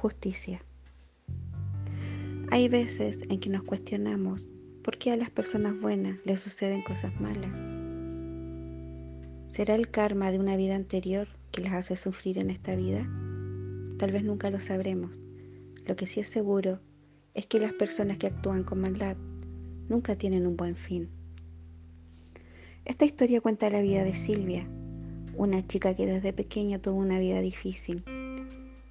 Justicia. Hay veces en que nos cuestionamos por qué a las personas buenas les suceden cosas malas. ¿Será el karma de una vida anterior que las hace sufrir en esta vida? Tal vez nunca lo sabremos. Lo que sí es seguro es que las personas que actúan con maldad nunca tienen un buen fin. Esta historia cuenta la vida de Silvia, una chica que desde pequeña tuvo una vida difícil.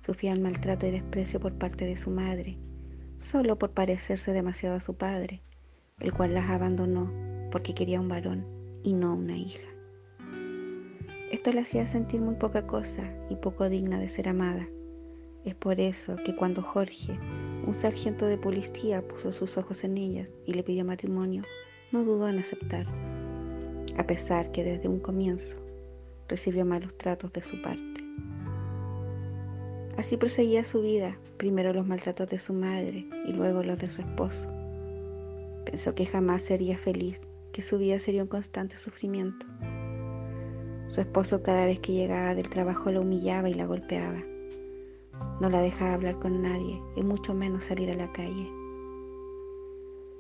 Sufría el maltrato y desprecio por parte de su madre, solo por parecerse demasiado a su padre, el cual las abandonó porque quería un varón y no una hija. Esto la hacía sentir muy poca cosa y poco digna de ser amada. Es por eso que cuando Jorge, un sargento de policía, puso sus ojos en ella y le pidió matrimonio, no dudó en aceptar, a pesar que desde un comienzo recibió malos tratos de su parte. Así proseguía su vida, primero los maltratos de su madre y luego los de su esposo. Pensó que jamás sería feliz, que su vida sería un constante sufrimiento. Su esposo cada vez que llegaba del trabajo la humillaba y la golpeaba. No la dejaba hablar con nadie y mucho menos salir a la calle.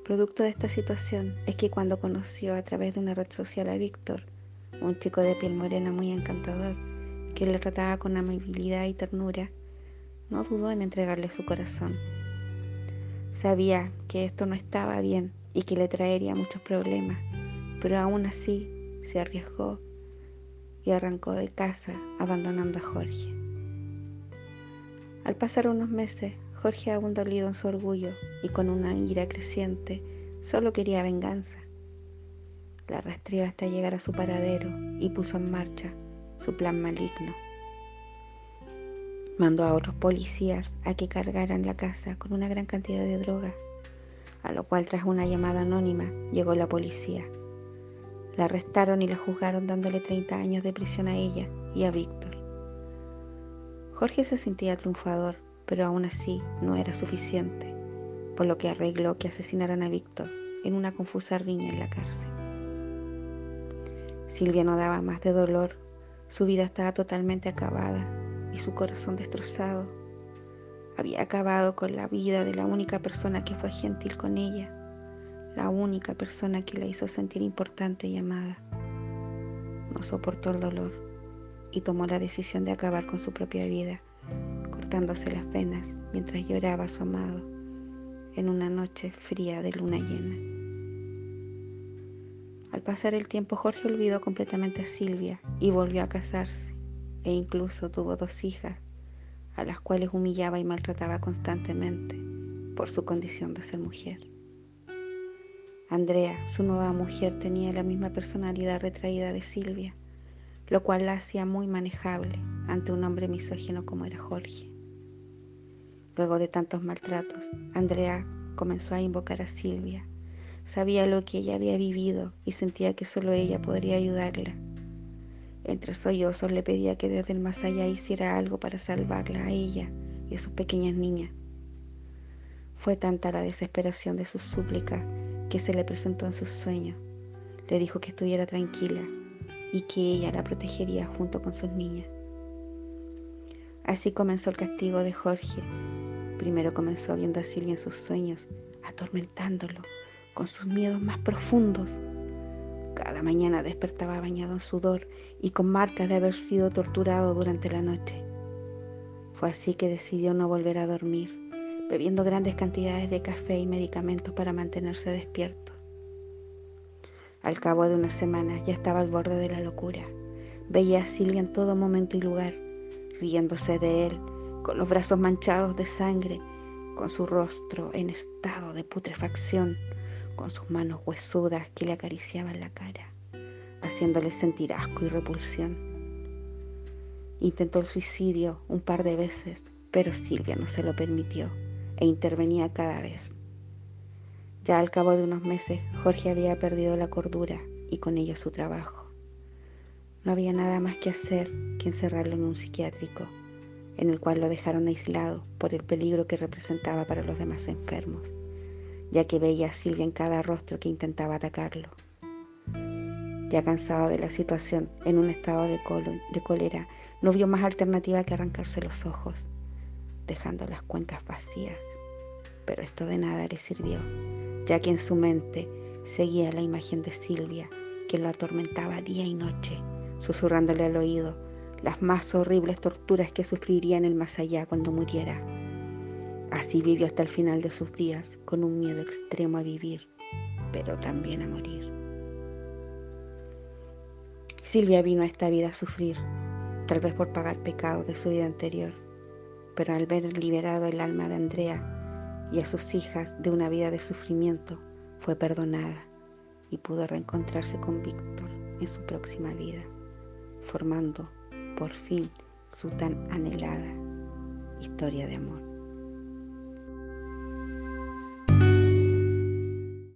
Producto de esta situación es que cuando conoció a través de una red social a Víctor, un chico de piel morena muy encantador, que le trataba con amabilidad y ternura, no dudó en entregarle su corazón. Sabía que esto no estaba bien y que le traería muchos problemas, pero aún así se arriesgó y arrancó de casa abandonando a Jorge. Al pasar unos meses, Jorge, aún dolido en su orgullo y con una ira creciente, solo quería venganza. La rastreó hasta llegar a su paradero y puso en marcha su plan maligno. Mandó a otros policías a que cargaran la casa con una gran cantidad de droga, a lo cual tras una llamada anónima llegó la policía. La arrestaron y la juzgaron dándole 30 años de prisión a ella y a Víctor. Jorge se sentía triunfador, pero aún así no era suficiente, por lo que arregló que asesinaran a Víctor en una confusa riña en la cárcel. Silvia no daba más de dolor, su vida estaba totalmente acabada y su corazón destrozado. Había acabado con la vida de la única persona que fue gentil con ella, la única persona que la hizo sentir importante y amada. No soportó el dolor y tomó la decisión de acabar con su propia vida, cortándose las venas mientras lloraba a su amado en una noche fría de luna llena. Al pasar el tiempo Jorge olvidó completamente a Silvia y volvió a casarse e incluso tuvo dos hijas a las cuales humillaba y maltrataba constantemente por su condición de ser mujer. Andrea, su nueva mujer, tenía la misma personalidad retraída de Silvia lo cual la hacía muy manejable ante un hombre misógino como era Jorge. Luego de tantos maltratos, Andrea comenzó a invocar a Silvia. Sabía lo que ella había vivido y sentía que solo ella podría ayudarla. Entre sollozos le pedía que desde el más allá hiciera algo para salvarla a ella y a sus pequeñas niñas. Fue tanta la desesperación de sus súplicas que se le presentó en sus sueños. Le dijo que estuviera tranquila, y que ella la protegería junto con sus niñas. Así comenzó el castigo de Jorge. Primero comenzó viendo a Silvia en sus sueños, atormentándolo con sus miedos más profundos. Cada mañana despertaba bañado en sudor y con marcas de haber sido torturado durante la noche. Fue así que decidió no volver a dormir, bebiendo grandes cantidades de café y medicamentos para mantenerse despierto. Al cabo de unas semanas ya estaba al borde de la locura. Veía a Silvia en todo momento y lugar, riéndose de él, con los brazos manchados de sangre, con su rostro en estado de putrefacción, con sus manos huesudas que le acariciaban la cara, haciéndole sentir asco y repulsión. Intentó el suicidio un par de veces, pero Silvia no se lo permitió e intervenía cada vez. Ya al cabo de unos meses, Jorge había perdido la cordura y con ello su trabajo. No había nada más que hacer que encerrarlo en un psiquiátrico, en el cual lo dejaron aislado por el peligro que representaba para los demás enfermos, ya que veía a Silvia en cada rostro que intentaba atacarlo. Ya cansado de la situación, en un estado de, de cólera, no vio más alternativa que arrancarse los ojos. dejando las cuencas vacías. Pero esto de nada le sirvió, ya que en su mente seguía la imagen de Silvia, que lo atormentaba día y noche, susurrándole al oído las más horribles torturas que sufriría en el más allá cuando muriera. Así vivió hasta el final de sus días, con un miedo extremo a vivir, pero también a morir. Silvia vino a esta vida a sufrir, tal vez por pagar pecados de su vida anterior, pero al ver liberado el alma de Andrea y a sus hijas de una vida de sufrimiento, fue perdonada y pudo reencontrarse con Víctor en su próxima vida, formando por fin su tan anhelada historia de amor.